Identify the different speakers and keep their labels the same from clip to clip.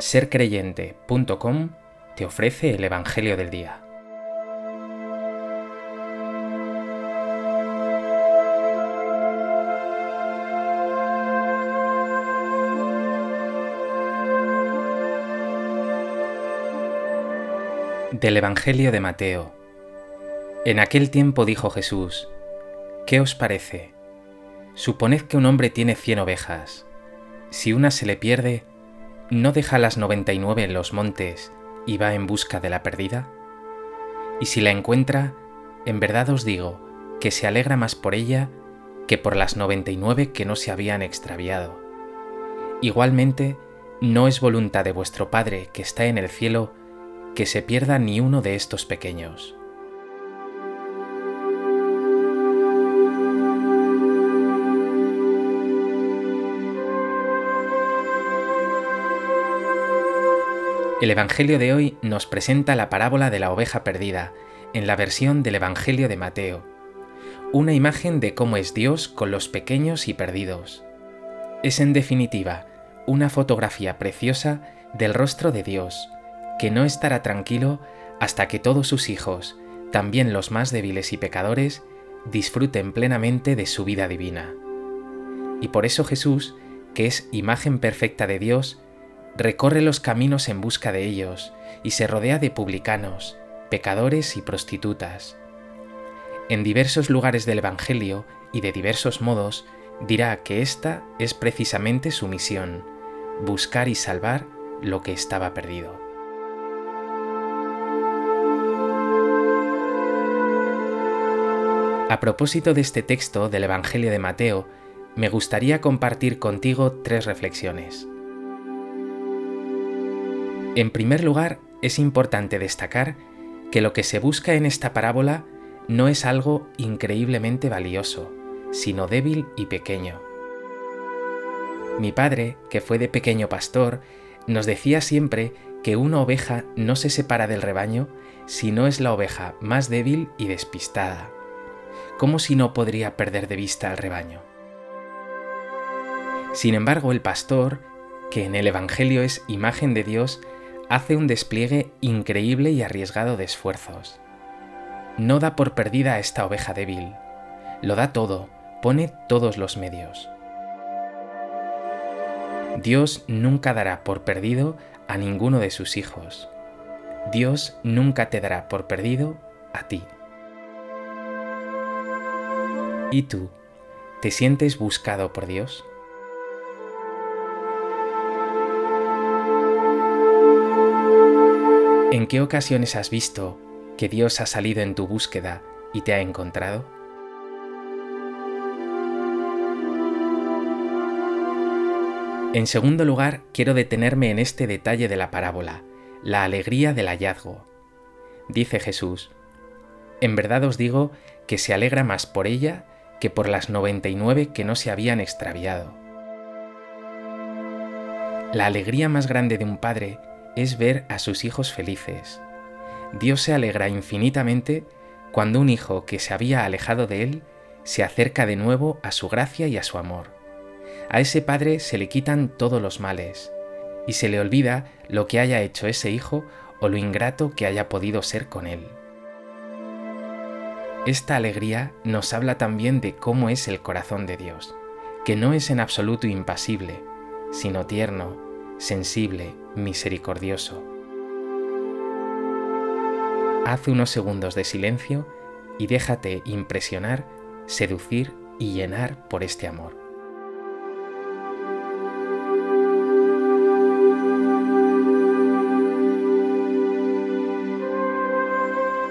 Speaker 1: sercreyente.com te ofrece el Evangelio del Día. Del Evangelio de Mateo. En aquel tiempo dijo Jesús, ¿qué os parece? Suponed que un hombre tiene cien ovejas. Si una se le pierde, ¿no deja las 99 en los montes y va en busca de la perdida? Y si la encuentra, en verdad os digo que se alegra más por ella que por las 99 que no se habían extraviado. Igualmente, no es voluntad de vuestro Padre que está en el cielo que se pierda ni uno de estos pequeños. El Evangelio de hoy nos presenta la parábola de la oveja perdida, en la versión del Evangelio de Mateo, una imagen de cómo es Dios con los pequeños y perdidos. Es en definitiva una fotografía preciosa del rostro de Dios, que no estará tranquilo hasta que todos sus hijos, también los más débiles y pecadores, disfruten plenamente de su vida divina. Y por eso Jesús, que es imagen perfecta de Dios, recorre los caminos en busca de ellos y se rodea de publicanos, pecadores y prostitutas. En diversos lugares del Evangelio y de diversos modos dirá que esta es precisamente su misión, buscar y salvar lo que estaba perdido. A propósito de este texto del Evangelio de Mateo, me gustaría compartir contigo tres reflexiones. En primer lugar, es importante destacar que lo que se busca en esta parábola no es algo increíblemente valioso, sino débil y pequeño. Mi padre, que fue de pequeño pastor, nos decía siempre que una oveja no se separa del rebaño si no es la oveja más débil y despistada. ¿Cómo si no podría perder de vista al rebaño? Sin embargo, el pastor, que en el Evangelio es imagen de Dios, hace un despliegue increíble y arriesgado de esfuerzos. No da por perdida a esta oveja débil, lo da todo, pone todos los medios. Dios nunca dará por perdido a ninguno de sus hijos. Dios nunca te dará por perdido a ti. ¿Y tú? ¿Te sientes buscado por Dios? ¿En qué ocasiones has visto que Dios ha salido en tu búsqueda y te ha encontrado? En segundo lugar, quiero detenerme en este detalle de la parábola, la alegría del hallazgo. Dice Jesús, En verdad os digo que se alegra más por ella que por las 99 que no se habían extraviado. La alegría más grande de un padre es ver a sus hijos felices. Dios se alegra infinitamente cuando un hijo que se había alejado de él se acerca de nuevo a su gracia y a su amor. A ese padre se le quitan todos los males y se le olvida lo que haya hecho ese hijo o lo ingrato que haya podido ser con él. Esta alegría nos habla también de cómo es el corazón de Dios, que no es en absoluto impasible, sino tierno, sensible, misericordioso. Haz unos segundos de silencio y déjate impresionar, seducir y llenar por este amor.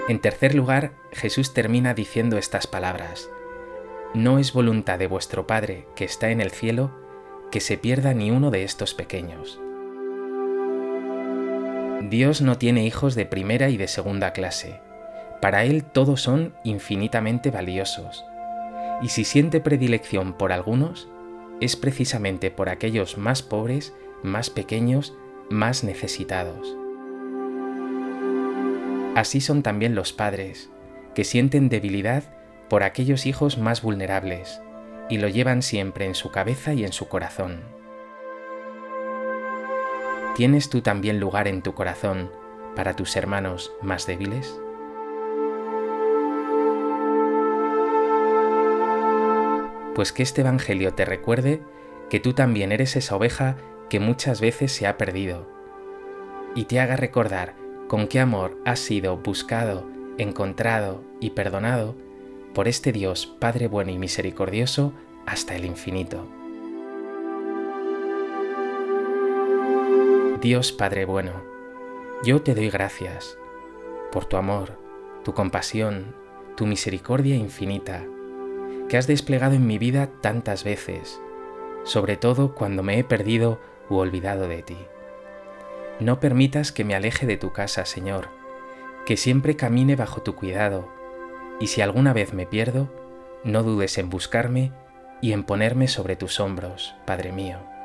Speaker 1: En tercer lugar, Jesús termina diciendo estas palabras. No es voluntad de vuestro Padre que está en el cielo que se pierda ni uno de estos pequeños. Dios no tiene hijos de primera y de segunda clase. Para Él todos son infinitamente valiosos. Y si siente predilección por algunos, es precisamente por aquellos más pobres, más pequeños, más necesitados. Así son también los padres, que sienten debilidad por aquellos hijos más vulnerables, y lo llevan siempre en su cabeza y en su corazón. ¿tienes tú también lugar en tu corazón para tus hermanos más débiles? Pues que este Evangelio te recuerde que tú también eres esa oveja que muchas veces se ha perdido y te haga recordar con qué amor has sido buscado, encontrado y perdonado por este Dios Padre bueno y misericordioso hasta el infinito. Dios Padre bueno, yo te doy gracias por tu amor, tu compasión, tu misericordia infinita, que has desplegado en mi vida tantas veces, sobre todo cuando me he perdido u olvidado de ti. No permitas que me aleje de tu casa, Señor, que siempre camine bajo tu cuidado, y si alguna vez me pierdo, no dudes en buscarme y en ponerme sobre tus hombros, Padre mío.